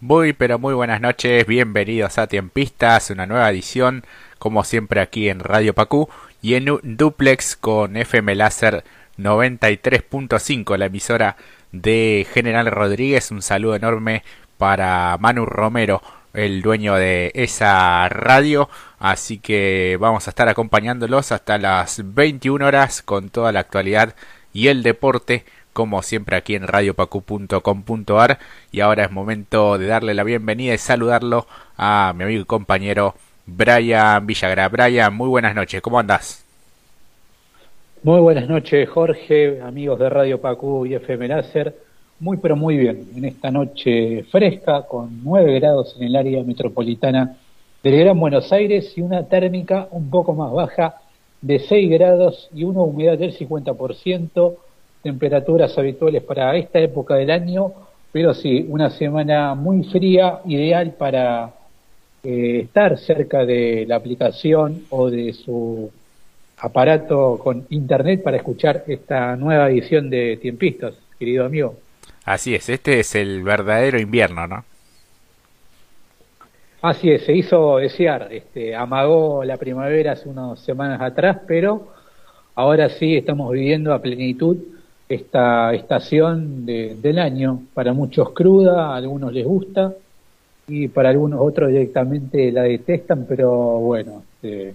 Muy pero muy buenas noches, bienvenidos a Tiempistas, una nueva edición, como siempre aquí en Radio Pacú y en un duplex con FM Láser 93.5, la emisora de General Rodríguez. Un saludo enorme para Manu Romero, el dueño de esa radio. Así que vamos a estar acompañándolos hasta las 21 horas con toda la actualidad y el deporte como siempre aquí en radiopacu.com.ar y ahora es momento de darle la bienvenida y saludarlo a mi amigo y compañero Brian Villagra. Brian, muy buenas noches, ¿cómo andás? Muy buenas noches Jorge, amigos de Radio Pacu y FM Láser. Muy pero muy bien, en esta noche fresca con 9 grados en el área metropolitana del Gran Buenos Aires y una térmica un poco más baja de 6 grados y una humedad del 50% temperaturas habituales para esta época del año, pero sí, una semana muy fría, ideal para eh, estar cerca de la aplicación o de su aparato con internet para escuchar esta nueva edición de Tiempistas, querido amigo. Así es, este es el verdadero invierno, ¿no? Así es, se hizo desear, este, amagó la primavera hace unas semanas atrás, pero ahora sí estamos viviendo a plenitud esta estación del año. Para muchos cruda, a algunos les gusta y para algunos otros directamente la detestan, pero bueno, este,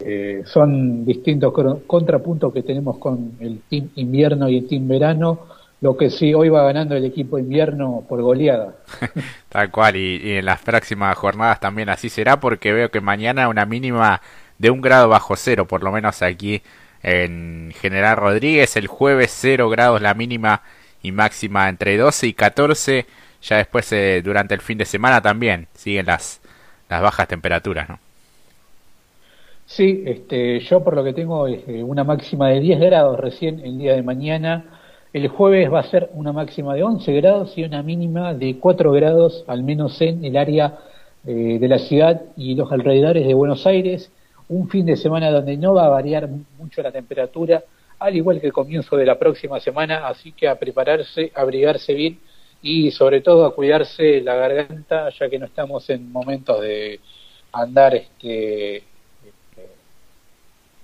eh, son distintos contrapuntos que tenemos con el team invierno y el team verano. Lo que sí, hoy va ganando el equipo invierno por goleada. Tal cual, y en las próximas jornadas también así será, porque veo que mañana una mínima de un grado bajo cero, por lo menos aquí en General Rodríguez. El jueves 0 grados la mínima y máxima entre 12 y 14. Ya después eh, durante el fin de semana también siguen las, las bajas temperaturas, ¿no? Sí, este, yo por lo que tengo es eh, una máxima de 10 grados recién el día de mañana. El jueves va a ser una máxima de 11 grados y una mínima de 4 grados, al menos en el área eh, de la ciudad y los alrededores de Buenos Aires un fin de semana donde no va a variar mucho la temperatura, al igual que el comienzo de la próxima semana, así que a prepararse, a abrigarse bien y sobre todo a cuidarse la garganta, ya que no estamos en momentos de andar este,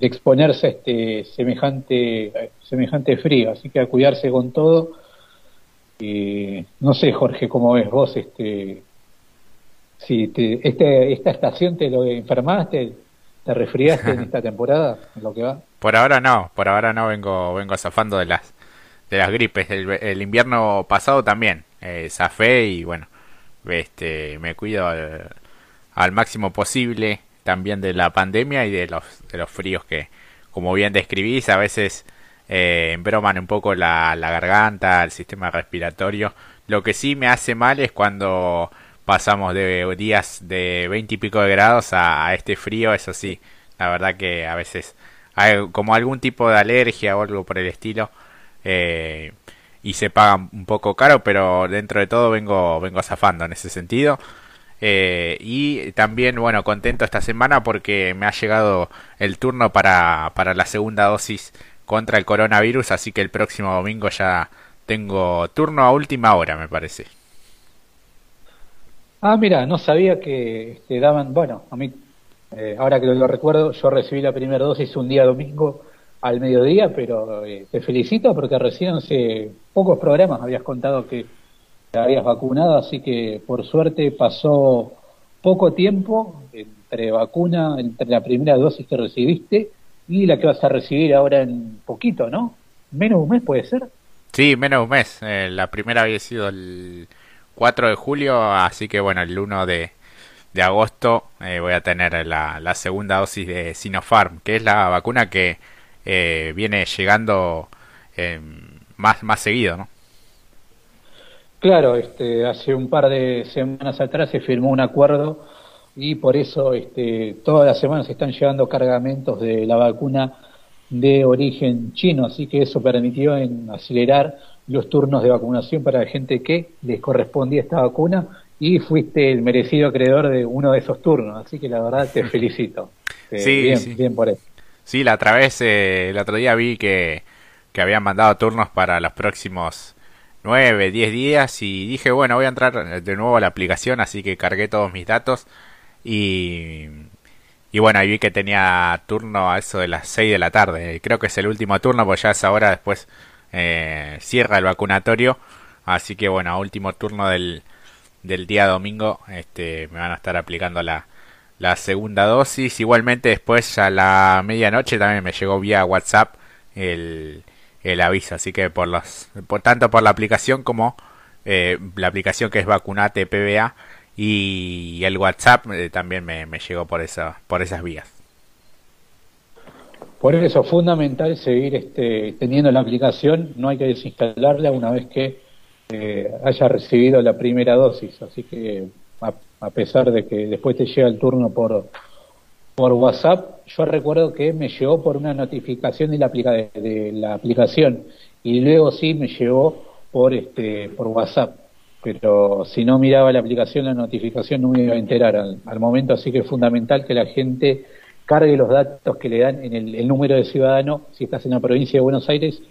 de exponerse a este semejante semejante frío, así que a cuidarse con todo. y no sé, Jorge, cómo ves vos este si te, este, esta estación te lo enfermaste, ¿Te resfriaste en esta temporada, en lo que va? Por ahora no, por ahora no vengo vengo zafando de las de las gripes. El, invierno pasado también eh, zafé y bueno, este me cuido al, máximo posible también de la pandemia y de los de los fríos que, como bien describís, a veces eh, embroman un poco la, la garganta, el sistema respiratorio. Lo que sí me hace mal es cuando pasamos de días de 20 y pico de grados a, este frío, eso sí, la verdad que a veces hay como algún tipo de alergia o algo por el estilo eh, y se paga un poco caro, pero dentro de todo vengo, vengo zafando en ese sentido. Eh, y también, bueno, contento esta semana porque me ha llegado el turno para, para la segunda dosis contra el coronavirus, así que el próximo domingo ya tengo turno a última hora, me parece. Ah, mira, no sabía que este, daban, bueno, a mí, eh, ahora que lo, recuerdo, yo recibí la primera dosis un día domingo al mediodía, pero eh, te felicito porque recién hace pocos programas habías contado que te habías vacunado, así que por suerte pasó poco tiempo entre vacuna, entre la primera dosis que recibiste y la que vas a recibir ahora en poquito, ¿no? Menos un mes puede ser. Sí, menos de un mes. Eh, la primera había sido el 4 de julio, así que bueno, el 1 de, de agosto eh, voy a tener la, la, segunda dosis de Sinopharm, que es la vacuna que eh, viene llegando eh, más, más seguido, ¿no? Claro, este, hace un par de semanas atrás se firmó un acuerdo y por eso este, todas las semanas se están llegando cargamentos de la vacuna de origen chino, así que eso permitió en acelerar los turnos de vacunación para la gente que les correspondía esta vacuna y fuiste el merecido acreedor de uno de esos turnos, así que la verdad te felicito. Eh, sí, bien, bien por eso. Sí, la otra vez, eh, el otro día vi que, que habían mandado turnos para los próximos 9, 10 días y dije, bueno, voy a entrar de nuevo a la aplicación, así que cargué todos mis datos y, y bueno, ahí vi que tenía turno a eso de las 6 de la tarde. Creo que es el último turno, pues ya es ahora después eh, cierra el vacunatorio. Así que bueno, último turno del, del día domingo este, me van a estar aplicando la, la segunda dosis. Igualmente después a la medianoche también me llegó vía WhatsApp el, el aviso. Así que por los, por tanto por la aplicación como eh, la aplicación que es Vacunate PBA y el WhatsApp eh, también me, me, llegó por esa, por esas vías. Por eso es fundamental seguir este, teniendo la aplicación, no hay que desinstalarla una vez que eh, haya recibido la primera dosis, así que a, pesar de que después te llega el turno por, por WhatsApp, yo recuerdo que me llegó por una notificación de la, de la aplicación. Y luego sí me llegó por, este, por WhatsApp. Pero si no miraba la aplicación, la notificación no me iba a enterar al, momento, así que es fundamental que la gente cargue los datos que le dan en el, número de ciudadano, si estás en la provincia de Buenos Aires,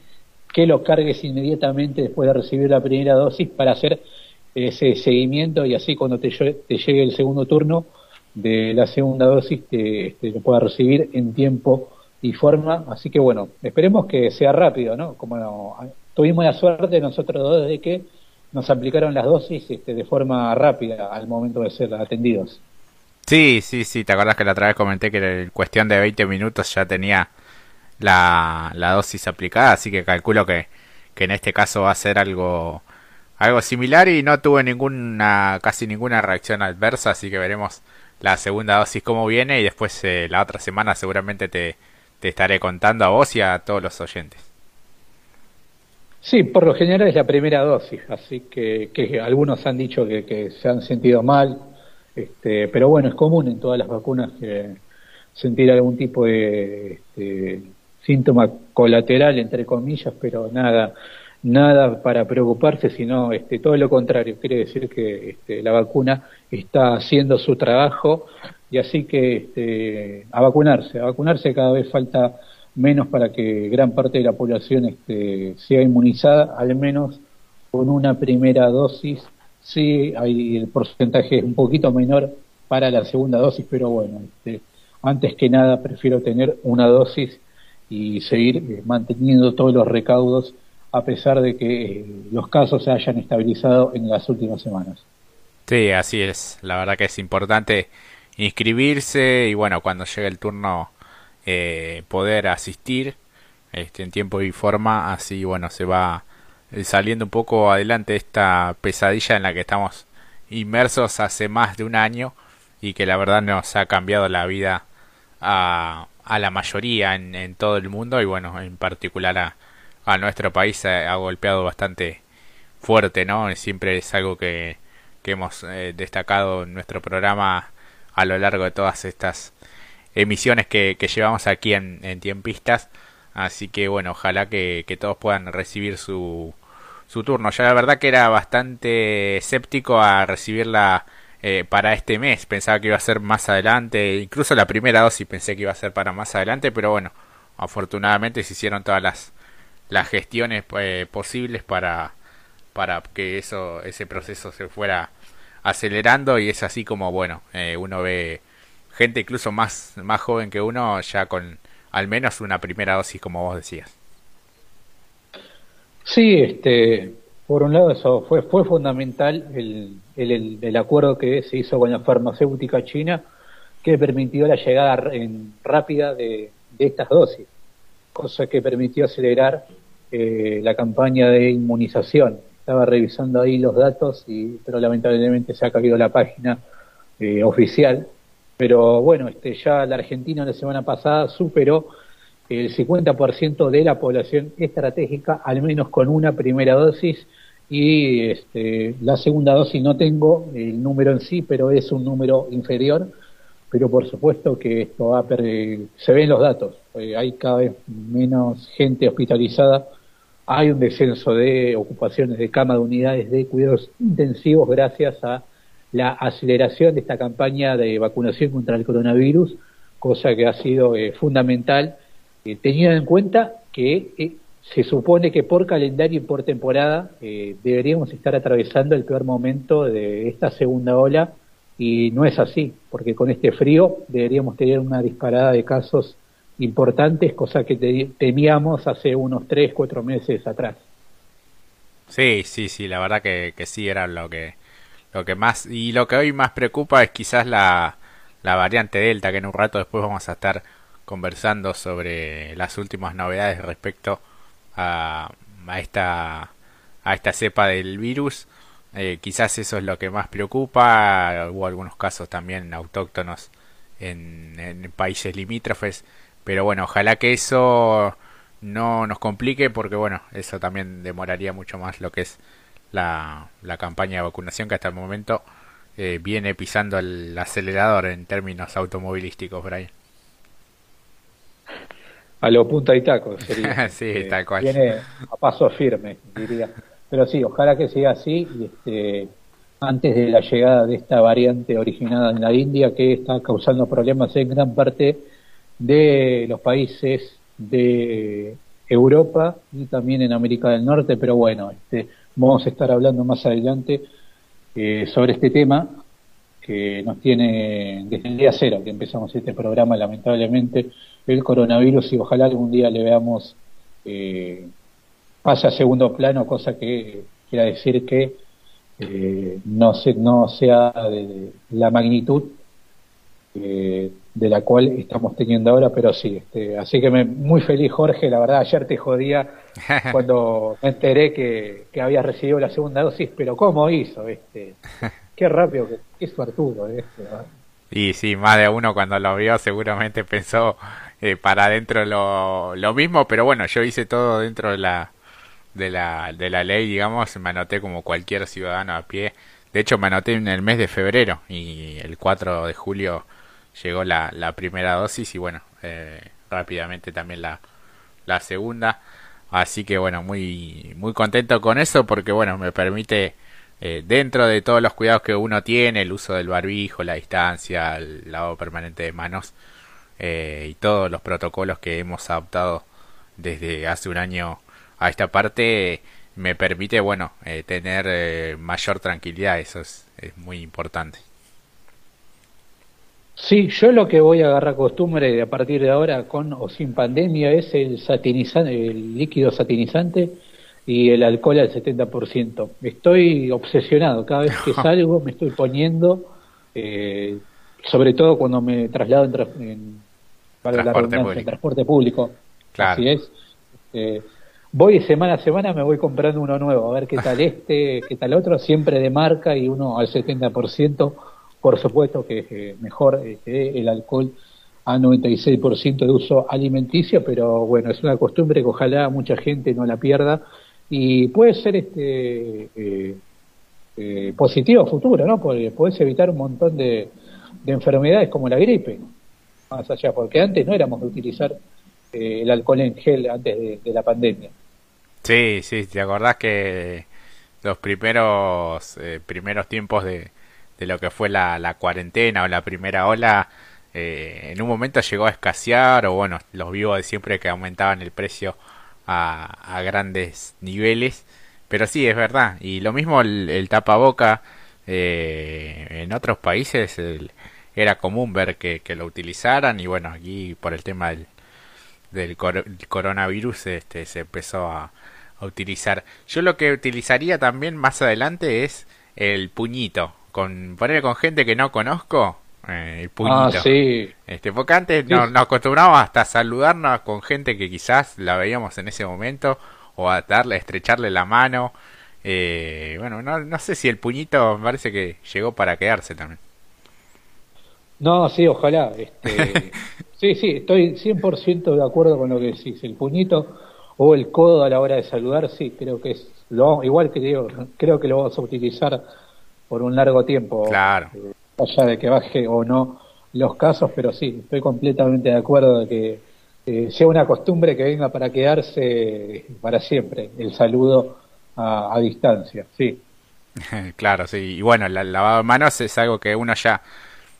que lo cargues inmediatamente después de recibir la primera dosis para hacer ese seguimiento y así cuando te, te llegue el segundo turno de la segunda dosis te, lo puedas recibir en tiempo y forma. Así que bueno, esperemos que sea rápido, ¿no? Como tuvimos la suerte nosotros dos de que nos aplicaron las dosis este, de forma rápida al momento de ser atendidos. Sí, sí, sí, te acordás que la otra vez comenté que en cuestión de 20 minutos ya tenía la, dosis aplicada, así que calculo que, que en este caso va a ser algo similar y no tuve ninguna casi ninguna reacción adversa, así que veremos la segunda dosis cómo viene y después eh, la otra semana seguramente te, estaré contando a vos y a todos los oyentes. Sí, por lo general es la primera dosis, así que, que algunos han dicho que, se han sentido mal, este, pero bueno, es común en todas las vacunas que sentir algún tipo de este, síntoma colateral, entre comillas, pero nada, nada para preocuparse, sino este, todo lo contrario. Quiere decir que este, la vacuna está haciendo su trabajo y así que este, a vacunarse, a vacunarse cada vez falta menos para que gran parte de la población este, sea inmunizada, al menos con una primera dosis. Sí, hay, el porcentaje es un poquito menor para la segunda dosis, pero bueno, este, antes que nada prefiero tener una dosis y seguir eh, manteniendo todos los recaudos a pesar de que eh, los casos se hayan estabilizado en las últimas semanas. Sí, así es. La verdad que es importante inscribirse y bueno, cuando llegue el turno eh, poder asistir este, en tiempo y forma, así bueno, se va saliendo un poco adelante esta pesadilla en la que estamos inmersos hace más de un año y que la verdad nos ha cambiado la vida a, a la mayoría en, en, todo el mundo y bueno, en particular a, a nuestro país ha, golpeado bastante fuerte, ¿no? Siempre es algo que, que hemos eh, destacado en nuestro programa a lo largo de todas estas emisiones que, llevamos aquí en, en, Tiempistas. Así que bueno, ojalá que, todos puedan recibir su, su turno. Ya la verdad que era bastante escéptico a recibirla eh, para este mes. Pensaba que iba a ser más adelante. Incluso la primera dosis pensé que iba a ser para más adelante. Pero bueno, afortunadamente se hicieron todas las, las gestiones eh, posibles para, para que eso, ese proceso se fuera acelerando. Y es así como, bueno, eh, uno ve gente incluso más, más joven que uno ya con al menos una primera dosis, como vos decías. Sí, este, por un lado eso fue, fue fundamental el, el, el acuerdo que se hizo con la farmacéutica china que permitió la llegada en, rápida de, de, estas dosis, cosa que permitió acelerar eh, la campaña de inmunización. Estaba revisando ahí los datos, y, pero lamentablemente se ha caído la página eh, oficial pero bueno, este, ya la Argentina la semana pasada superó el 50% de la población estratégica, al menos con una primera dosis, y este, la segunda dosis no tengo el número en sí, pero es un número inferior, pero por supuesto que esto va a se ven los datos, eh, hay cada vez menos gente hospitalizada, hay un descenso de ocupaciones de cama de unidades de cuidados intensivos gracias a la aceleración de esta campaña de vacunación contra el coronavirus, cosa que ha sido eh, fundamental, eh, teniendo en cuenta que eh, se supone que por calendario y por temporada eh, deberíamos estar atravesando el peor momento de esta segunda ola y no es así, porque con este frío deberíamos tener una disparada de casos importantes, cosa que temíamos hace unos 3, 4 meses atrás. Sí, sí, sí, la verdad que, que sí era lo que, lo que más, y lo que hoy más preocupa es quizás la, la variante Delta, que en un rato después vamos a estar conversando sobre las últimas novedades respecto a, esta a esta cepa del virus. Eh, quizás eso es lo que más preocupa. Hubo algunos casos también autóctonos en, en, países limítrofes. Pero bueno, ojalá que eso no nos complique porque bueno, eso también demoraría mucho más lo que es la, la campaña de vacunación que hasta el momento eh, viene pisando el acelerador en términos automovilísticos, Brian a lo punta y taco. Sería. sí, eh, tal cual. Viene a paso firme, diría. Pero sí, ojalá que siga así. Y este, antes de la llegada de esta variante originada en la India que está causando problemas en gran parte de los países de Europa y también en América del Norte, pero bueno, este, vamos a estar hablando más adelante eh, sobre este tema que nos tiene desde el día cero que empezamos este programa, lamentablemente, el coronavirus y ojalá algún día le veamos eh, pase a segundo plano, cosa que quiera decir que eh, no, se, no sea de, la magnitud eh, de la cual estamos teniendo ahora, pero sí. Este, así que me, muy feliz, Jorge. La verdad, ayer te jodía cuando me enteré que, que habías recibido la segunda dosis, pero ¿cómo hizo? Este, qué rápido, qué, qué suertudo. Este, y sí, más de uno cuando lo vio seguramente pensó eh, para adentro lo, lo mismo, pero bueno, yo hice todo dentro de la, de la, de la ley, digamos, me anoté como cualquier ciudadano a pie. De hecho, me anoté en el mes de febrero y el 4 de julio llegó la, la primera dosis y bueno, eh, rápidamente también la, la segunda. Así que bueno, muy, muy contento con eso porque bueno, me permite eh, dentro de todos los cuidados que uno tiene, el uso del barbijo, la distancia, el lavado permanente de manos eh, y todos los protocolos que hemos adoptado desde hace un año a esta parte, me permite, bueno, eh, tener mayor tranquilidad, eso es, es muy importante. Sí, yo lo que voy a agarrar costumbre a partir de ahora, con o sin pandemia, es el satinizante, el líquido satinizante y el alcohol al 70%. Estoy obsesionado, cada vez que salgo me estoy poniendo, eh, sobre todo cuando me traslado en, en, transporte, público. transporte público. Así es. Eh, voy semana a semana, me voy comprando uno nuevo, a ver qué tal este, qué tal otro, siempre de marca y uno al 70%, por supuesto que es eh, mejor este, el alcohol a 96% de uso alimenticio, pero bueno, es una costumbre que ojalá mucha gente no la pierda y puede ser este eh, eh, positivo futuro, ¿no? Porque puedes evitar un montón de, enfermedades como la gripe, más allá, porque antes no éramos de utilizar eh, el alcohol en gel antes de, la pandemia. Sí, sí, te acordás que los primeros primeros tiempos de, de lo que fue la, la cuarentena o la primera ola, en un momento llegó a escasear, o bueno, los vivos de siempre que aumentaban el precio a, grandes niveles. Pero sí, es verdad. Y lo mismo el, tapaboca. Eh, en otros países era común ver que, lo utilizaran. Y bueno, aquí por el tema del, del coronavirus este, se empezó a, a, utilizar. Yo lo que utilizaría también más adelante es el puñito. Con, poner con gente que no conozco eh, el puñito. Ah, sí. Este, porque antes nos, acostumbramos hasta saludarnos con gente que quizás la veíamos en ese momento o a darle, estrecharle la mano. Eh, bueno, no, no sé si el puñito me parece que llegó para quedarse también. No, sí, ojalá. Este, sí, sí, estoy 100% de acuerdo con lo que decís. El puñito o el codo a la hora de saludar, sí, creo que es lo igual que digo, creo que lo vamos a utilizar por un largo tiempo. Claro. Eh, allá de que baje o no los casos, pero sí, estoy completamente de acuerdo de que eh, sea una costumbre que venga para quedarse para siempre, el saludo a, distancia, sí. claro, sí, y bueno, el lavado de manos es algo que uno ya,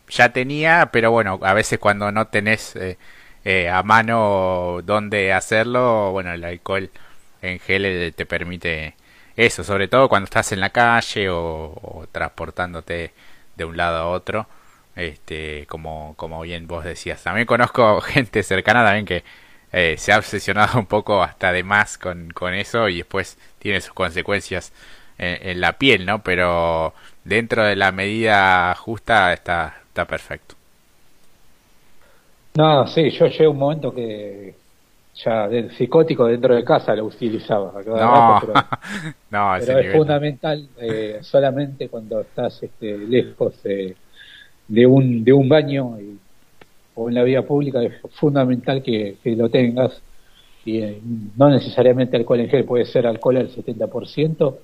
ya tenía, pero bueno, a veces cuando no tenés eh, eh, a mano dónde hacerlo, bueno, el alcohol en gel te permite eso, sobre todo cuando estás en la calle o, transportándote de un lado a otro, este, como, como bien vos decías. También conozco gente cercana también que eh, se ha obsesionado un poco hasta de más con, con eso y después tiene sus consecuencias en, la piel, ¿no? Pero dentro de la medida justa está, está perfecto. No, sí, yo llegué un momento que ya del psicótico dentro de casa lo utilizaba. no, no pero es fundamental eh, solamente cuando estás este, lejos de, un, de un baño o en la vía pública, es fundamental que, lo tengas. Y eh, no necesariamente alcohol en gel, puede ser alcohol al 70%,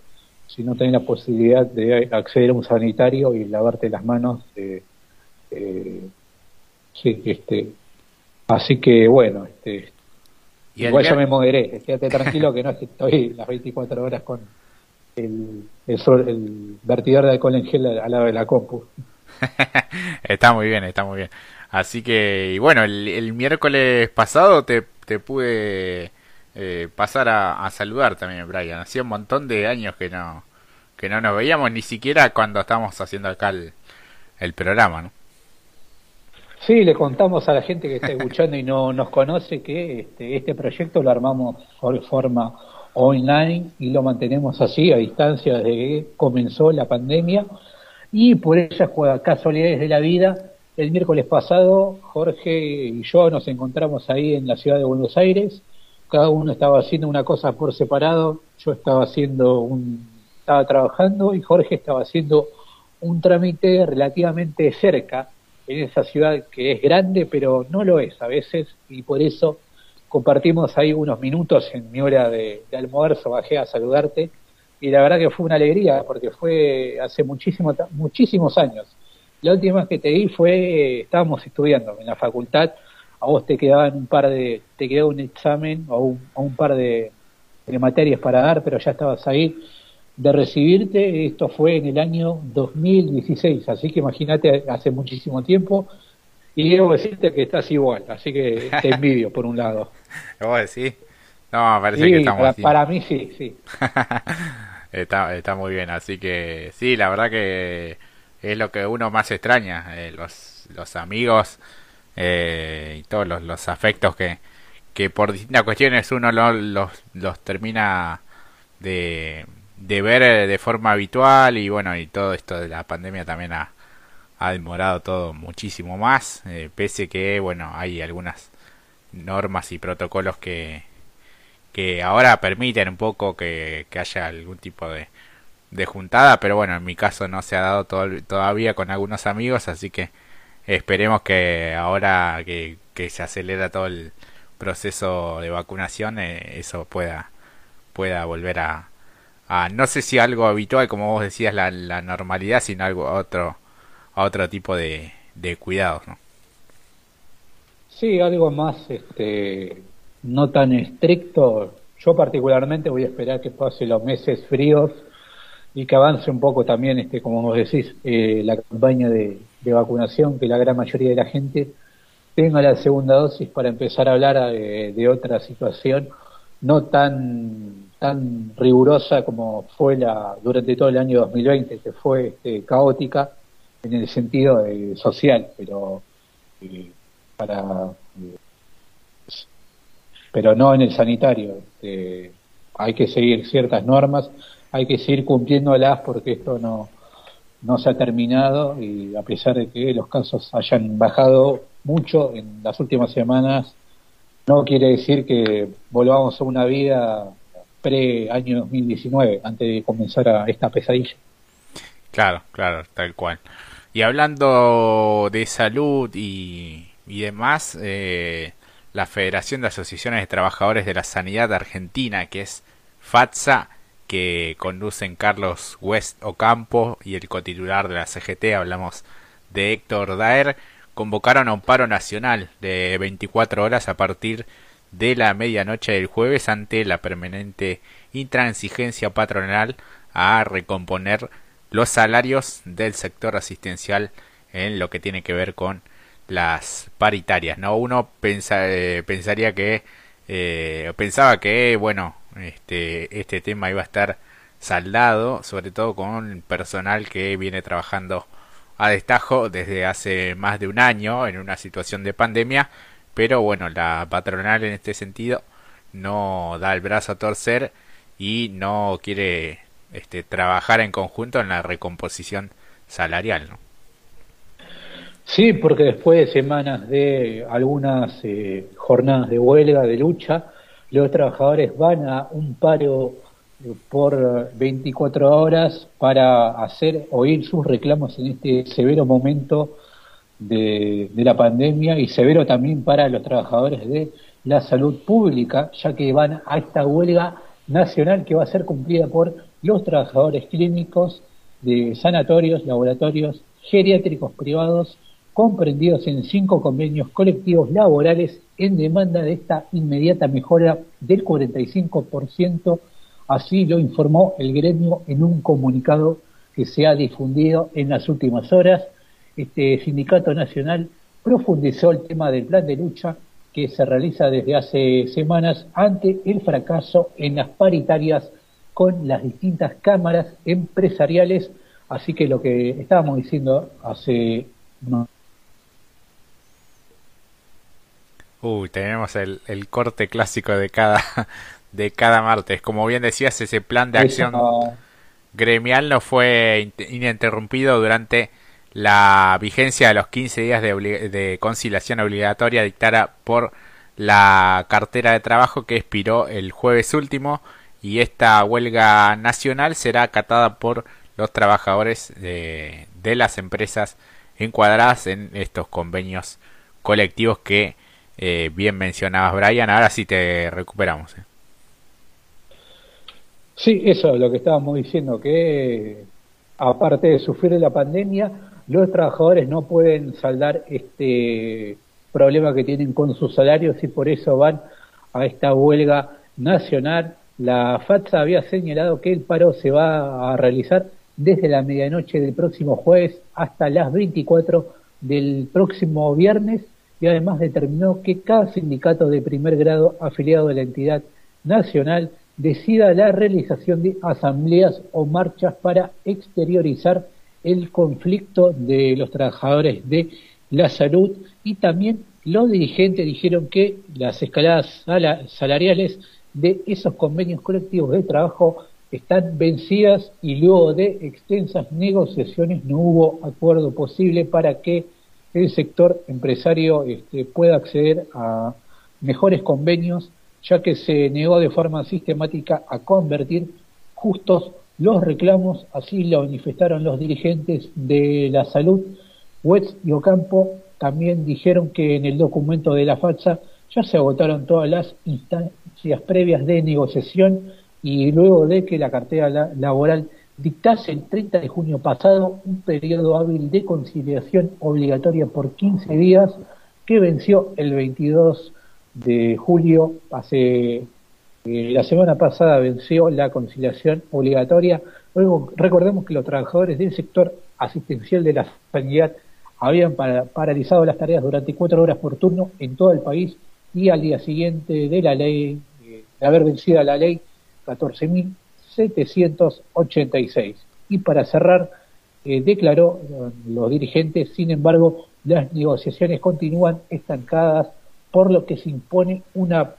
si no tenés la posibilidad de acceder a un sanitario y lavarte las manos. Eh, sí, este, así que bueno, este, Igual ya me moderé, quédate tranquilo que no estoy las 24 horas con el, el, vertidor de alcohol en gel al, lado de la compu. está muy bien, está muy bien. Así que, y bueno, el, miércoles pasado te, te pude eh, pasar a, saludar también, Brian. Hacía un montón de años que no, que no nos veíamos, ni siquiera cuando estábamos haciendo acá el, el programa, ¿no? Sí, le contamos a la gente que está escuchando y no nos conoce que este, este proyecto lo armamos de forma online y lo mantenemos así a distancia desde que comenzó la pandemia. Y por esas casualidades de la vida, el miércoles pasado Jorge y yo nos encontramos ahí en la ciudad de Buenos Aires, cada uno estaba haciendo una cosa por separado, yo estaba haciendo un, estaba trabajando y Jorge estaba haciendo un trámite relativamente cerca en esa ciudad que es grande, pero no lo es a veces, y por eso compartimos ahí unos minutos en mi hora de, almuerzo, bajé a saludarte, y la verdad que fue una alegría, porque fue hace muchísimo, muchísimos años. La última vez que te vi fue, estábamos estudiando en la facultad, a vos te quedaban un par de, te quedaba un examen o un, un par de materias para dar, pero ya estabas ahí de recibirte, esto fue en el año 2016, así que imagínate hace muchísimo tiempo, y debo decirte que estás igual, así que te envidio por un lado. ¿Vos decís? No, parece que estamos para, para mí sí, sí. está, está muy bien, así que sí, la verdad que es lo que uno más extraña, eh, los, los amigos eh, y todos los, los afectos que, que por distintas cuestiones uno los, los termina de de ver eh, de forma habitual y bueno, y todo esto de la pandemia también ha, ha demorado todo muchísimo más, eh, pese que bueno, hay algunas normas y protocolos que, que ahora permiten un poco que, que haya algún tipo de, de juntada, pero bueno, en mi caso no se ha dado todavía con algunos amigos, así que esperemos que ahora que, que se acelera todo el proceso de vacunación, eh, eso pueda, pueda volver a, no sé si algo habitual, como vos decías, la, la normalidad, sino algo a otro, a otro tipo de, cuidados, ¿no? Sí, algo más, este, no tan estricto. Yo particularmente voy a esperar que pase los meses fríos y que avance un poco también, este, como vos decís, eh, la campaña de, de, vacunación, que la gran mayoría de la gente tenga la segunda dosis para empezar a hablar eh, de otra situación no tan tan rigurosa como fue la durante todo el año 2020, que fue este, caótica en el sentido social, pero eh, para eh, pero no en el sanitario. Este, hay que seguir ciertas normas, hay que seguir cumpliéndolas porque esto no no se ha terminado y a pesar de que los casos hayan bajado mucho en las últimas semanas, no quiere decir que volvamos a una vida pre-año 2019, antes de comenzar a esta pesadilla. Claro, claro, tal cual. Y hablando de salud y, demás, eh, la Federación de Asociaciones de Trabajadores de la Sanidad Argentina, que es FATSA, que conducen Carlos West Ocampo y el cotitular de la CGT, hablamos de Héctor Daer, convocaron a un paro nacional de 24 horas a partir de la medianoche del jueves ante la permanente intransigencia patronal a recomponer los salarios del sector asistencial en lo que tiene que ver con las paritarias. No, uno pensa, eh, pensaría que eh, pensaba que bueno este, este tema iba a estar saldado, sobre todo con personal que viene trabajando a destajo desde hace más de un año en una situación de pandemia, pero bueno, la patronal en este sentido no da el brazo a torcer y no quiere este, trabajar en conjunto en la recomposición salarial, ¿no? Sí, porque después de semanas de algunas eh, jornadas de huelga, de lucha, los trabajadores van a un paro por 24 horas para hacer oír sus reclamos en este severo momento de, de, la pandemia y severo también para los trabajadores de la salud pública, ya que van a esta huelga nacional que va a ser cumplida por los trabajadores clínicos de sanatorios, laboratorios, geriátricos privados comprendidos en cinco convenios colectivos laborales en demanda de esta inmediata mejora del 45%, así lo informó el gremio en un comunicado que se ha difundido en las últimas horas. Este sindicato nacional profundizó el tema del plan de lucha que se realiza desde hace semanas ante el fracaso en las paritarias con las distintas cámaras empresariales. Así que lo que estábamos diciendo hace Uy, tenemos el, corte clásico de cada, de cada martes. Como bien decías, ese plan de acción gremial no fue ininterrumpido durante la vigencia de los 15 días de, de, conciliación obligatoria dictada por la cartera de trabajo que expiró el jueves último y esta huelga nacional será acatada por los trabajadores de, de las empresas encuadradas en estos convenios colectivos que eh, bien mencionabas, Brian. Ahora sí te recuperamos. Eh. Sí, eso es lo que estábamos diciendo, que aparte de sufrir la pandemia, los trabajadores no pueden saldar este problema que tienen con sus salarios y por eso van a esta huelga nacional. La FATSA había señalado que el paro se va a realizar desde la medianoche del próximo jueves hasta las 24 del próximo viernes y además determinó que cada sindicato de primer grado afiliado a la entidad nacional decida la realización de asambleas o marchas para exteriorizar el conflicto de los trabajadores de la salud. Y también los dirigentes dijeron que las escaladas salariales de esos convenios colectivos de trabajo están vencidas y luego de extensas negociaciones no hubo acuerdo posible para que el sector empresario este, pueda acceder a mejores convenios, ya que se negó de forma sistemática a convertir justos los reclamos, así lo manifestaron los dirigentes de la salud. Wetz y Ocampo también dijeron que en el documento de la FATSA ya se agotaron todas las instancias previas de negociación y luego de que la cartera laboral dictase el 30 de junio pasado un periodo hábil de conciliación obligatoria por 15 días que venció el 22 de julio. Hace, eh, la semana pasada venció la conciliación obligatoria. Luego, recordemos que los trabajadores del sector asistencial de la sanidad habían paralizado las tareas durante cuatro horas por turno en todo el país y al día siguiente de la ley, eh, de haber vencido la ley 14.000 786. Y para cerrar, eh, declaró los dirigentes, sin embargo, las negociaciones continúan estancadas, por lo que se impone una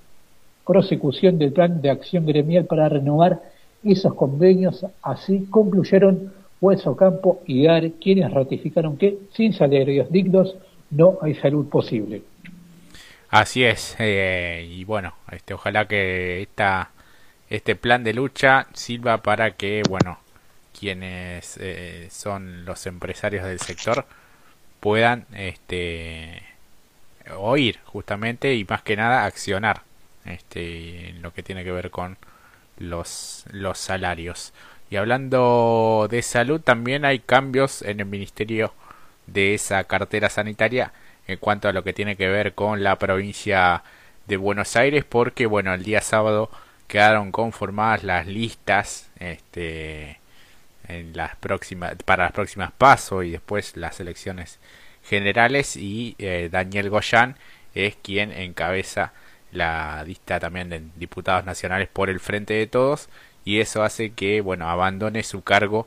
prosecución del plan de acción gremial para renovar esos convenios. Así concluyeron Hueso Campo y Gar, quienes ratificaron que sin salarios dignos no hay salud posible. Así es, eh, y bueno, este, ojalá que esta este plan de lucha sirva para que, bueno, quienes eh, son los empresarios del sector puedan este oír justamente y más que nada accionar este en lo que tiene que ver con los los salarios. Y hablando de salud también hay cambios en el ministerio de esa cartera sanitaria en cuanto a lo que tiene que ver con la provincia de Buenos Aires porque bueno el día sábado quedaron conformadas las listas este, en las próximas, para las próximas pasos y después las elecciones generales y eh, Daniel Goyan es quien encabeza la lista también de diputados nacionales por el Frente de Todos y eso hace que bueno abandone su cargo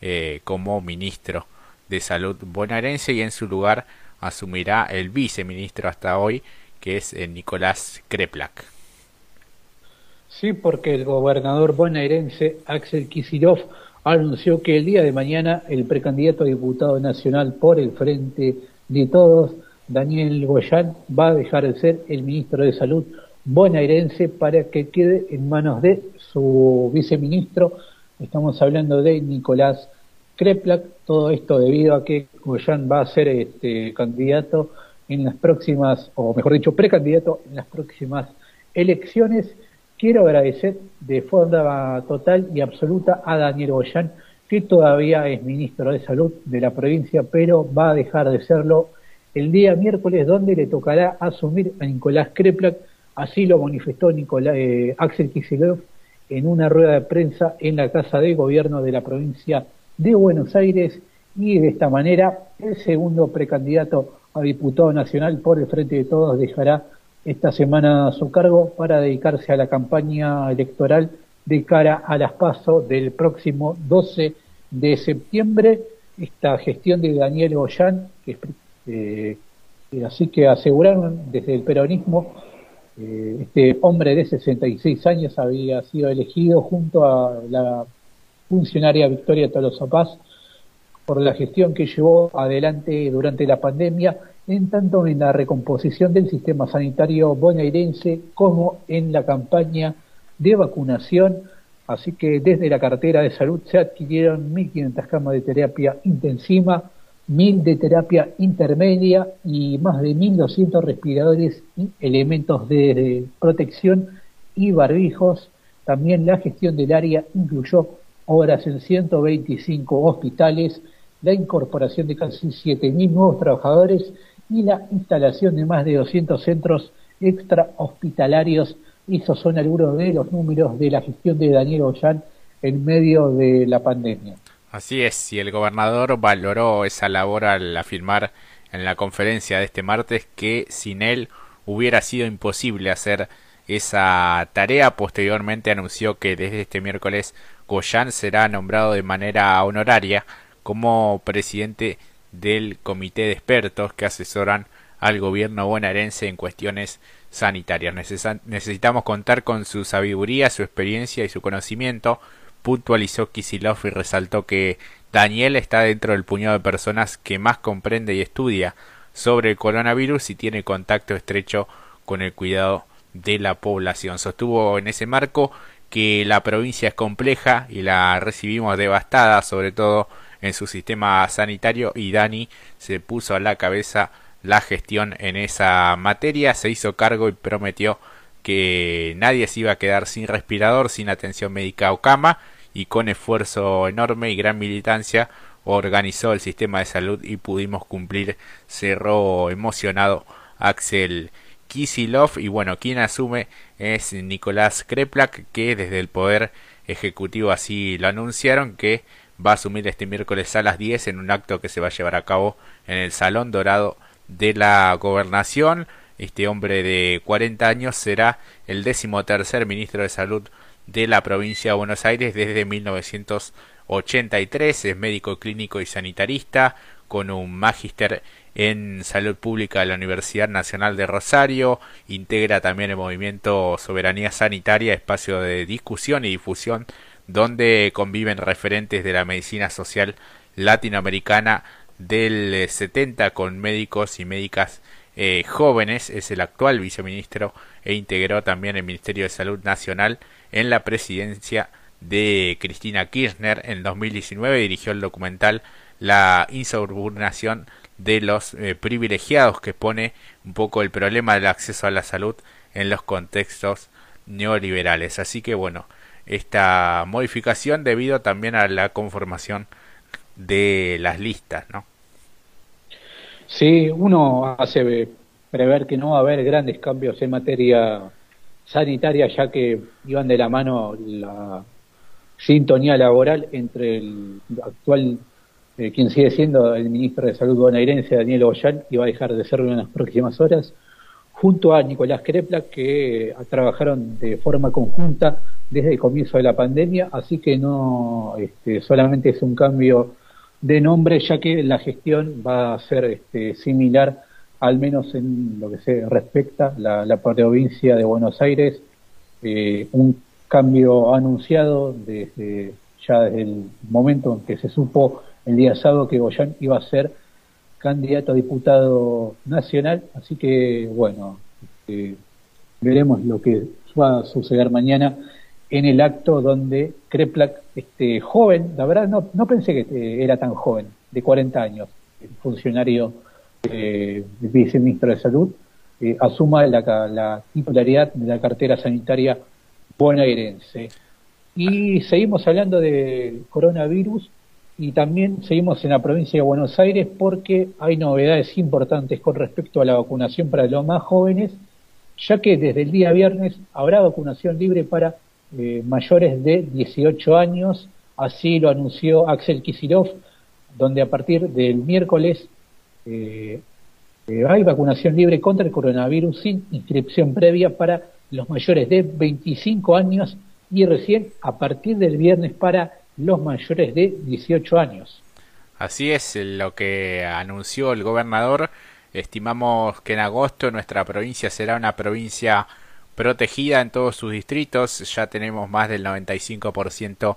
eh, como ministro de salud bonaerense y en su lugar asumirá el viceministro hasta hoy que es eh, Nicolás Kreplak. Sí, porque el gobernador bonaerense Axel Kisilov anunció que el día de mañana el precandidato a diputado nacional por el Frente de Todos, Daniel Goyán, va a dejar de ser el ministro de Salud bonaerense para que quede en manos de su viceministro. Estamos hablando de Nicolás Kreplak. Todo esto debido a que Goyán va a ser este candidato en las próximas, o mejor dicho, precandidato en las próximas elecciones Quiero agradecer de forma total y absoluta a Daniel Goyán, que todavía es ministro de Salud de la provincia, pero va a dejar de serlo el día miércoles, donde le tocará asumir a Nicolás Kreplak. Así lo manifestó Nicolás, eh, Axel Kicillof en una rueda de prensa en la Casa de Gobierno de la provincia de Buenos Aires y de esta manera el segundo precandidato a diputado nacional por el Frente de Todos dejará esta semana a su cargo para dedicarse a la campaña electoral de cara a las PASO del próximo 12 de septiembre. Esta gestión de Daniel Goyán, que, eh, así que aseguraron desde el peronismo, eh, este hombre de 66 años había sido elegido junto a la funcionaria Victoria Tolosa Paz por la gestión que llevó adelante durante la pandemia en tanto en la recomposición del sistema sanitario bonaerense como en la campaña de vacunación. Así que desde la cartera de salud se adquirieron 1.500 camas de terapia intensiva, 1.000 de terapia intermedia y más de 1.200 respiradores y elementos de protección y barbijos. También la gestión del área incluyó obras en 125 hospitales, la incorporación de casi 7.000 nuevos trabajadores y la instalación de más de 200 centros extra hospitalarios. Esos son algunos de los números de la gestión de Daniel Ollán en medio de la pandemia. Así es, y el gobernador valoró esa labor al afirmar en la conferencia de este martes que sin él hubiera sido imposible hacer esa tarea. Posteriormente anunció que desde este miércoles Goyán será nombrado de manera honoraria como presidente del comité de expertos que asesoran al gobierno bonaerense en cuestiones sanitarias. necesitamos contar con su sabiduría, su experiencia y su conocimiento, puntualizó Kisilov y resaltó que Daniel está dentro del puñado de personas que más comprende y estudia sobre el coronavirus y tiene contacto estrecho con el cuidado de la población. Sostuvo en ese marco que la provincia es compleja y la recibimos devastada, sobre todo en su sistema sanitario y Dani se puso a la cabeza la gestión en esa materia, se hizo cargo y prometió que nadie se iba a quedar sin respirador, sin atención médica o cama y con esfuerzo enorme y gran militancia organizó el sistema de salud y pudimos cumplir, cerró emocionado Axel Kisilov y bueno, quien asume es Nicolás Kreplak que desde el poder ejecutivo así lo anunciaron que va a asumir este miércoles a las 10 en un acto que se va a llevar a cabo en el Salón Dorado de la Gobernación. Este hombre de 40 años será el decimotercer ministro de Salud de la provincia de Buenos Aires desde 1983. Es médico clínico y sanitarista con un magíster en salud pública de la Universidad Nacional de Rosario. Integra también el movimiento Soberanía Sanitaria, espacio de discusión y difusión donde conviven referentes de la medicina social latinoamericana del 70 eh, con médicos y médicas eh, jóvenes. Es el actual viceministro e integró también el Ministerio de Salud Nacional en la presidencia de Cristina Kirchner. En 2019 dirigió el documental La insubordinación de los eh, privilegiados que pone un poco el problema del acceso a la salud en los contextos neoliberales. Así que bueno, esta modificación debido también a la conformación de las listas, ¿no? Sí, uno hace prever que no va a haber grandes cambios en materia sanitaria, ya que iban de la mano la sintonía laboral entre el actual, eh, quien sigue siendo el ministro de Salud bonaerense, Daniel Ollán, y va a dejar de serlo en las próximas horas, junto a Nicolás Crepla, que trabajaron de forma conjunta desde el comienzo de la pandemia, así que no este, solamente es un cambio de nombre, ya que la gestión va a ser este, similar, al menos en lo que se respecta a la, provincia de Buenos Aires, eh, un cambio anunciado desde ya desde el momento en que se supo el día sábado que Goyán iba a ser candidato a diputado nacional, así que bueno, este, veremos lo que va a suceder mañana en el acto donde Kreplak, este joven, la verdad no, no pensé que eh, era tan joven, de 40 años, el funcionario eh, viceministro de Salud, eh, asuma la, la, titularidad de la cartera sanitaria bonaerense. Y seguimos hablando de coronavirus y también seguimos en la provincia de Buenos Aires porque hay novedades importantes con respecto a la vacunación para los más jóvenes, ya que desde el día viernes habrá vacunación libre para eh, mayores de 18 años, así lo anunció Axel Kisilov, donde a partir del miércoles eh, eh, hay vacunación libre contra el coronavirus sin inscripción previa para los mayores de 25 años y recién a partir del viernes para los mayores de 18 años. Así es lo que anunció el gobernador. Estimamos que en agosto nuestra provincia será una provincia protegida en todos sus distritos. Ya tenemos más del 95%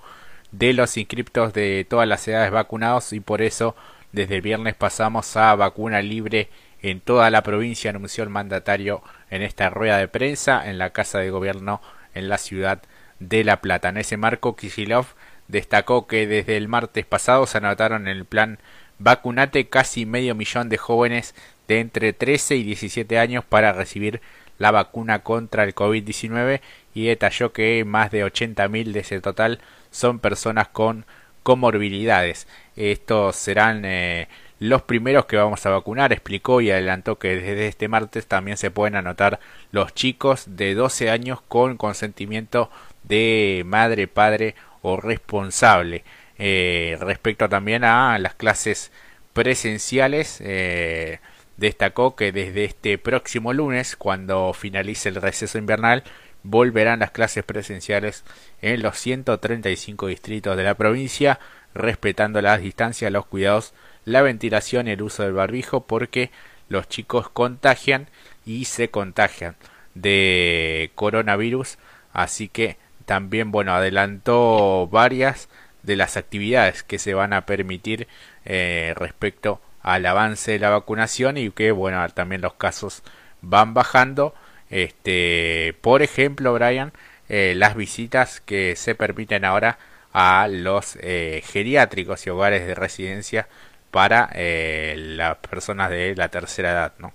de los inscriptos de todas las edades vacunados y por eso desde el viernes pasamos a vacuna libre en toda la provincia, anunció el mandatario en esta rueda de prensa en la Casa de Gobierno en la ciudad de La Plata. Ese marco, Kisilov destacó que desde el martes pasado se anotaron en el plan Vacunate casi medio millón de jóvenes de entre 13 y 17 años para recibir la vacuna contra el COVID-19 y detalló que más de 80.000 de ese total son personas con comorbilidades. Estos serán eh, los primeros que vamos a vacunar, explicó y adelantó que desde este martes también se pueden anotar los chicos de 12 años con consentimiento de madre, padre o responsable. Eh, respecto también a las clases presenciales, eh, destacó que desde este próximo lunes, cuando finalice el receso invernal, volverán las clases presenciales en los 135 distritos de la provincia, respetando las distancias, los cuidados, la ventilación y el uso del barbijo, porque los chicos contagian y se contagian de coronavirus, así que también bueno adelantó varias de las actividades que se van a permitir eh, respecto al avance de la vacunación y que bueno también los casos van bajando. Este por ejemplo Brian eh, las visitas que se permiten ahora a los eh, geriátricos y hogares de residencia para eh, las personas de la tercera edad no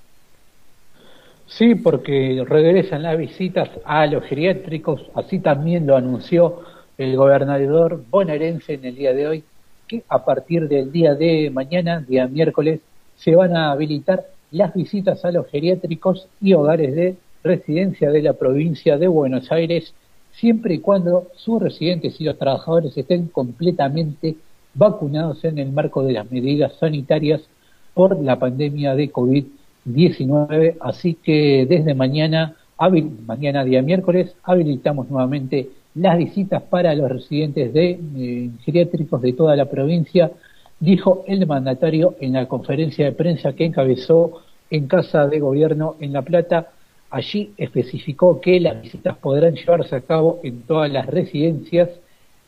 Sí, porque regresan las visitas a los geriátricos, así también lo anunció el gobernador bonaerense en el día de hoy, que a partir del día de mañana, día miércoles, se van a habilitar las visitas a los geriátricos y hogares de residencia de la provincia de Buenos Aires, siempre y cuando sus residentes y los trabajadores estén completamente vacunados en el marco de las medidas sanitarias por la pandemia de COVID-19. Así que desde mañana, mañana día miércoles, habilitamos nuevamente las visitas para los residentes de eh, geriátricos de toda la provincia, dijo el mandatario en la conferencia de prensa que encabezó en Casa de Gobierno en La Plata. Allí especificó que las visitas podrán llevarse a cabo en todas las residencias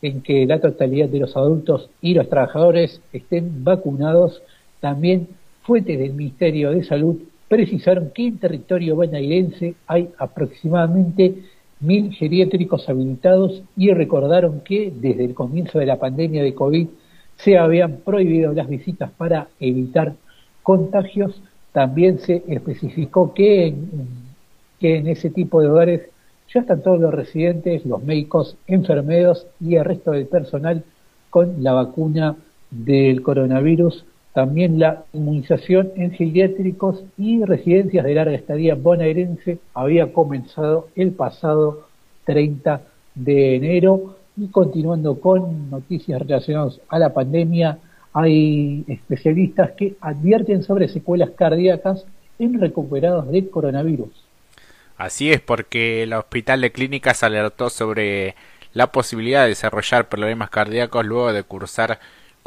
en que la totalidad de los adultos y los trabajadores estén vacunados. También fuentes del Ministerio de Salud precisaron que en territorio bonaerense hay aproximadamente mil geriátricos habilitados y recordaron que desde el comienzo de la pandemia de COVID se habían prohibido las visitas para evitar contagios. También se especificó que en, que en ese tipo de hogares ya están todos los residentes, los médicos, enfermeros y el resto del personal con la vacuna del coronavirus también la inmunización en geriátricos y residencias de larga estadía bonaerense había comenzado el pasado 30 de enero y continuando con noticias relacionadas a la pandemia, hay especialistas que advierten sobre secuelas cardíacas en recuperados de coronavirus. Así es, porque el Hospital de Clínicas alertó sobre la posibilidad de desarrollar problemas cardíacos luego de cursar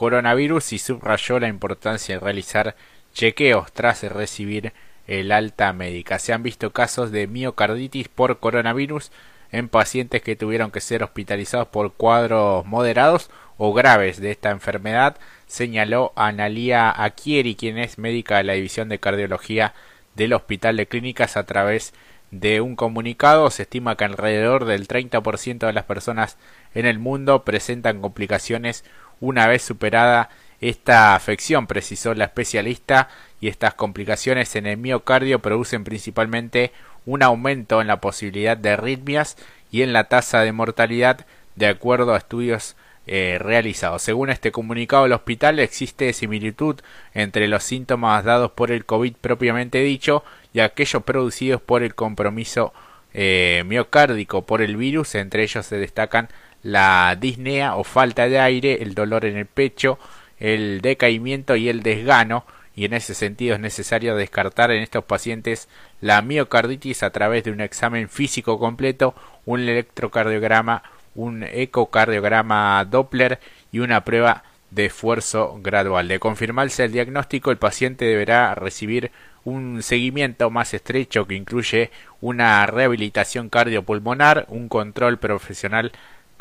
coronavirus y subrayó la importancia de realizar chequeos tras recibir el alta médica. Se han visto casos de miocarditis por coronavirus en pacientes que tuvieron que ser hospitalizados por cuadros moderados o graves de esta enfermedad, señaló Analia Aquieri, quien es médica de la División de Cardiología del Hospital de Clínicas a través de un comunicado. Se estima que alrededor del 30% de las personas en el mundo presentan complicaciones una vez superada esta afección, precisó la especialista, y estas complicaciones en el miocardio producen principalmente un aumento en la posibilidad de arritmias y en la tasa de mortalidad de acuerdo a estudios eh, realizados. Según este comunicado del hospital existe similitud entre los síntomas dados por el COVID propiamente dicho y aquellos producidos por el compromiso eh, miocárdico por el virus. Entre ellos se destacan la disnea o falta de aire, el dolor en el pecho, el decaimiento y el desgano y en ese sentido es necesario descartar en estos pacientes la miocarditis a través de un examen físico completo, un electrocardiograma, un ecocardiograma Doppler y una prueba de esfuerzo gradual. De confirmarse el diagnóstico, el paciente deberá recibir un seguimiento más estrecho que incluye una rehabilitación cardiopulmonar, un control profesional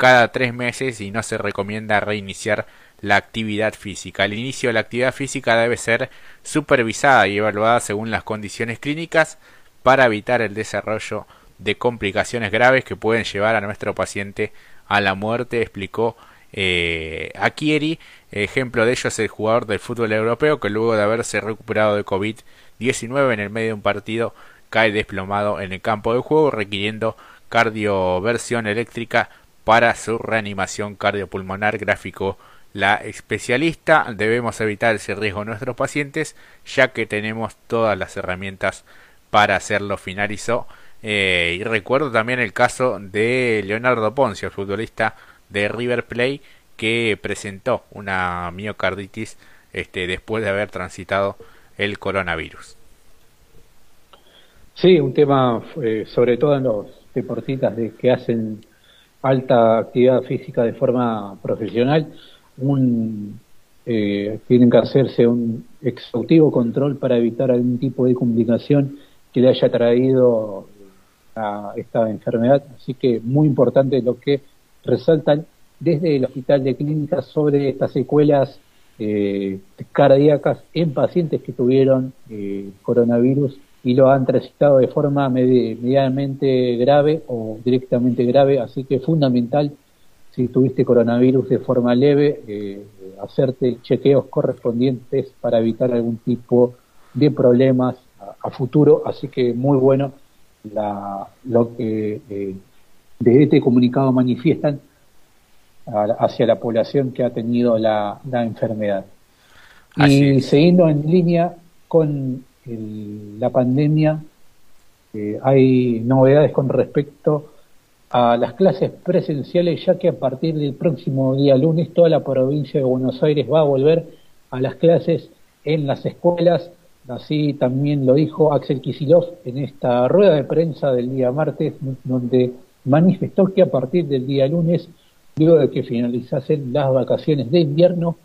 cada tres meses y no se recomienda reiniciar la actividad física. El inicio de la actividad física debe ser supervisada y evaluada según las condiciones clínicas para evitar el desarrollo de complicaciones graves que pueden llevar a nuestro paciente a la muerte, explicó eh, Akieri. Ejemplo de ello es el jugador del fútbol europeo que luego de haberse recuperado de COVID-19 en el medio de un partido cae desplomado en el campo de juego requiriendo cardioversión eléctrica para su reanimación cardiopulmonar gráfico la especialista. Debemos evitar ese riesgo a nuestros pacientes ya que tenemos todas las herramientas para hacerlo, finalizó. Eh, y recuerdo también el caso de Leonardo Poncio, el futbolista de River Plate, que presentó una miocarditis este, después de haber transitado el coronavirus. Sí, un tema eh, sobre todo en los deportistas de que hacen alta actividad física de forma profesional un, eh, tienen que hacerse un exhaustivo control para evitar algún tipo de complicación que le haya traído a esta enfermedad. Así que muy importante lo que resaltan desde el Hospital de Clínicas sobre estas secuelas eh, cardíacas en pacientes que tuvieron eh, coronavirus y lo han transitado de forma medianamente grave o directamente grave, así que es fundamental si tuviste coronavirus de forma leve, eh, hacerte chequeos correspondientes para evitar algún tipo de problemas a, futuro. Así que muy bueno lo que eh, desde este comunicado manifiestan hacia la población que ha tenido la, enfermedad. y siguiendo en línea con la pandemia, eh, hay novedades con respecto a las clases presenciales, ya que a partir del próximo día lunes toda la provincia de Buenos Aires va a volver a las clases en las escuelas. Así también lo dijo Axel Kisilov en esta rueda de prensa del día martes, donde manifestó que a partir del día lunes, luego de que finalizasen las vacaciones de invierno,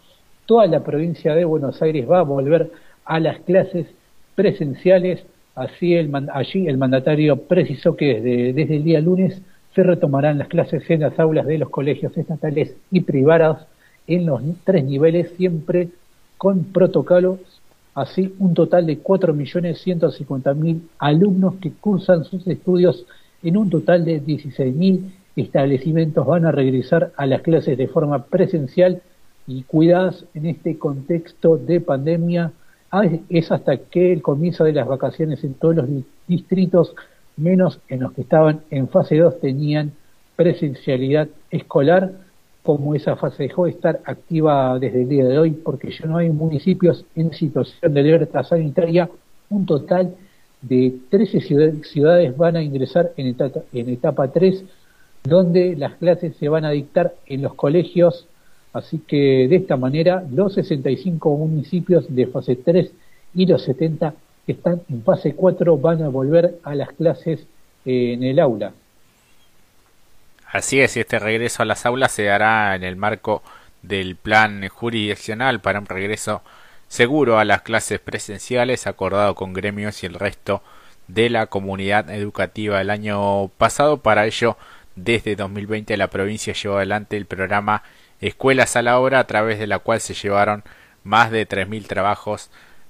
toda la provincia de Buenos Aires va a volver a las clases presenciales. Así el, allí el mandatario precisó que desde, desde el día lunes se retomarán las clases en las aulas de los colegios estatales y privados en los tres niveles, siempre con protocolos. Así, un total de 4.150.000 alumnos que cursan sus estudios en un total de 16.000 establecimientos van a regresar a las clases de forma presencial y cuidadas en este contexto de pandemia. Ah, es hasta que el comienzo de las vacaciones en todos los distritos menos en los que estaban en fase 2 tenían presencialidad escolar, como esa fase dejó de estar activa desde el día de hoy, porque ya no hay municipios en situación de alerta sanitaria, un total de 13 ciudades van a ingresar en etapa, en etapa 3, donde las clases se van a dictar en los colegios, así que de esta manera los 65 municipios de fase 3 y los 70 que están en fase 4 van a volver a las clases en el aula. Así es, y este regreso a las aulas se dará en el marco del plan jurisdiccional para un regreso seguro a las clases presenciales acordado con gremios y el resto de la comunidad educativa el año pasado. Para ello, desde 2020 la provincia llevó adelante el programa Escuelas a la Obra a través de la cual se llevaron más de 3.000 trabajos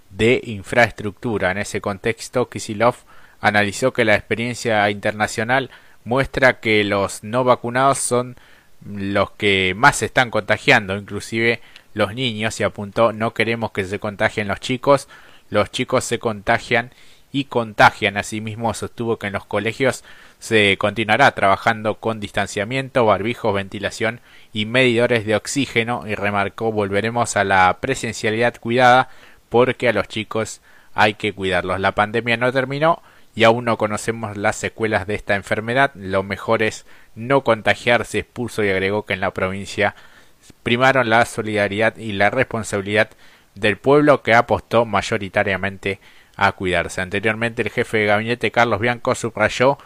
de infraestructura. En ese contexto, Kisilov analizó que la experiencia internacional muestra que los no vacunados son los que más se están contagiando, inclusive los niños, y apuntó no queremos que se contagien los chicos, los chicos se contagian y contagian. Asimismo, sostuvo que en los colegios se continuará trabajando con distanciamiento, barbijos, ventilación y medidores de oxígeno y remarcó volveremos a la presencialidad cuidada porque a los chicos hay que cuidarlos. La pandemia no terminó y aún no conocemos las secuelas de esta enfermedad. Lo mejor es no contagiarse, expuso y agregó que en la provincia primaron la solidaridad y la responsabilidad del pueblo que apostó mayoritariamente a cuidarse. Anteriormente el jefe de gabinete Carlos Bianco subrayó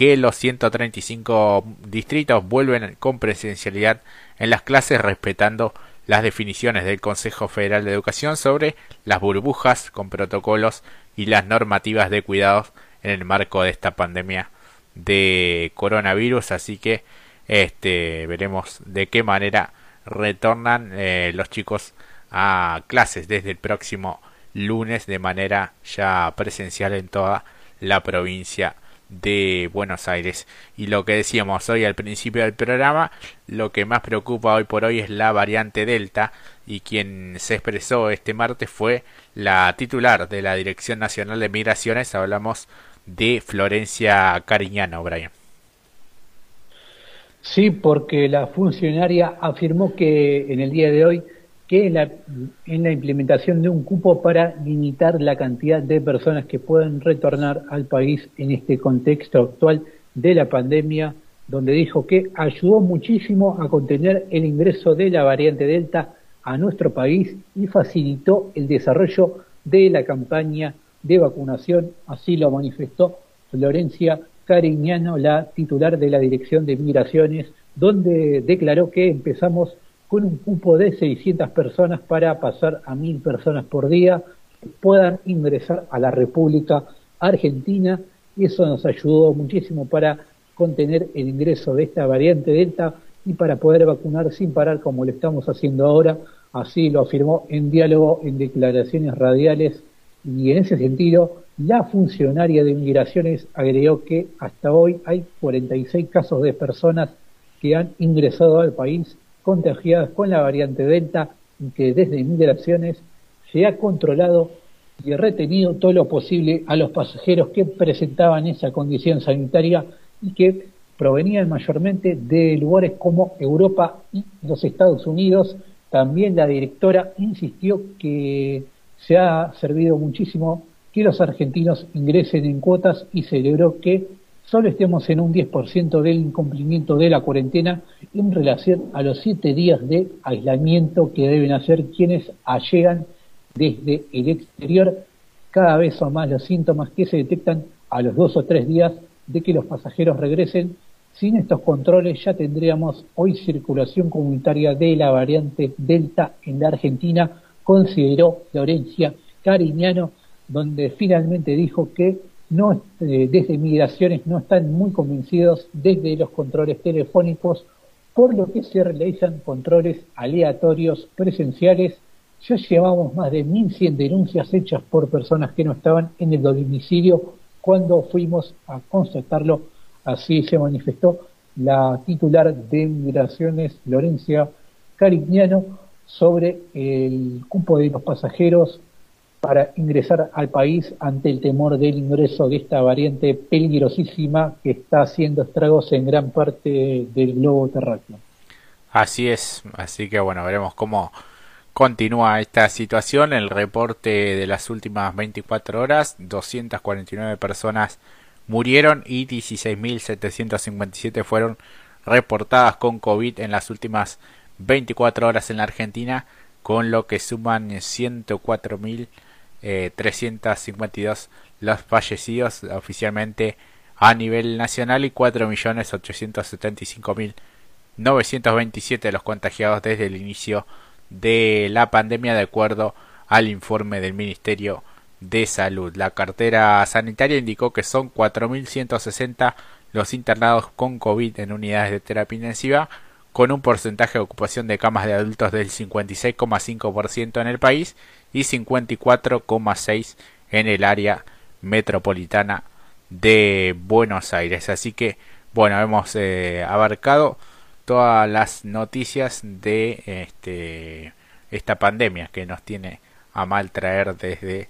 que los 135 distritos vuelven con presencialidad en las clases respetando las definiciones del Consejo Federal de Educación sobre las burbujas con protocolos y las normativas de cuidados en el marco de esta pandemia de coronavirus. Así que este veremos de qué manera retornan eh, los chicos a clases desde el próximo lunes de manera ya presencial en toda la provincia de Buenos Aires. Y lo que decíamos hoy al principio del programa, lo que más preocupa hoy por hoy es la variante Delta y quien se expresó este martes fue la titular de la Dirección Nacional de Migraciones, hablamos de Florencia Cariñano, Brian. Sí, porque la funcionaria afirmó que en el día de hoy que en la, en la implementación de un cupo para limitar la cantidad de personas que pueden retornar al país en este contexto actual de la pandemia, donde dijo que ayudó muchísimo a contener el ingreso de la variante Delta a nuestro país y facilitó el desarrollo de la campaña de vacunación, así lo manifestó Florencia Cariñano, la titular de la Dirección de Migraciones, donde declaró que empezamos con un cupo de 600 personas para pasar a 1.000 personas por día puedan ingresar a la República Argentina. Y eso nos ayudó muchísimo para contener el ingreso de esta variante Delta y para poder vacunar sin parar como lo estamos haciendo ahora. Así lo afirmó en diálogo, en declaraciones radiales y en ese sentido la funcionaria de migraciones agregó que hasta hoy hay 46 casos de personas que han ingresado al país contagiadas con la variante Delta que desde migraciones se ha controlado y retenido todo lo posible a los pasajeros que presentaban esa condición sanitaria y que provenían mayormente de lugares como Europa y los Estados Unidos. También la directora insistió que se ha servido muchísimo que los argentinos ingresen en cuotas y celebró que solo estemos en un 10% del incumplimiento de la cuarentena en relación a los siete días de aislamiento que deben hacer quienes llegan desde el exterior. Cada vez son más los síntomas que se detectan a los dos o tres días de que los pasajeros regresen. Sin estos controles ya tendríamos hoy circulación comunitaria de la variante Delta en la Argentina, consideró Florencia Cariñano, donde finalmente dijo que no, eh, desde migraciones no están muy convencidos desde los controles telefónicos, por lo que se realizan controles aleatorios presenciales. Ya llevamos más de 1.100 denuncias hechas por personas que no estaban en el domicilio cuando fuimos a constatarlo. Así se manifestó la titular de Migraciones, Lorencia Carignano, sobre el cupo de los pasajeros para ingresar al país ante el temor del ingreso de esta variante peligrosísima que está haciendo estragos en gran parte del globo terráqueo. Así es, así que bueno, veremos cómo continúa esta situación. El reporte de las últimas 24 horas, 249 personas murieron y 16.757 fueron reportadas con COVID en las últimas 24 horas en la Argentina, con lo que suman 104.000 352 eh, los fallecidos oficialmente a nivel nacional y 4.875.927 los contagiados desde el inicio de la pandemia de acuerdo al informe del Ministerio de Salud. La cartera sanitaria indicó que son 4.160 los internados con COVID en unidades de terapia intensiva, con un porcentaje de ocupación de camas de adultos del 56,5% en el país y 54,6% en el área metropolitana de Buenos Aires. Así que, bueno, hemos eh, abarcado todas las noticias de este, esta pandemia que nos tiene a mal traer desde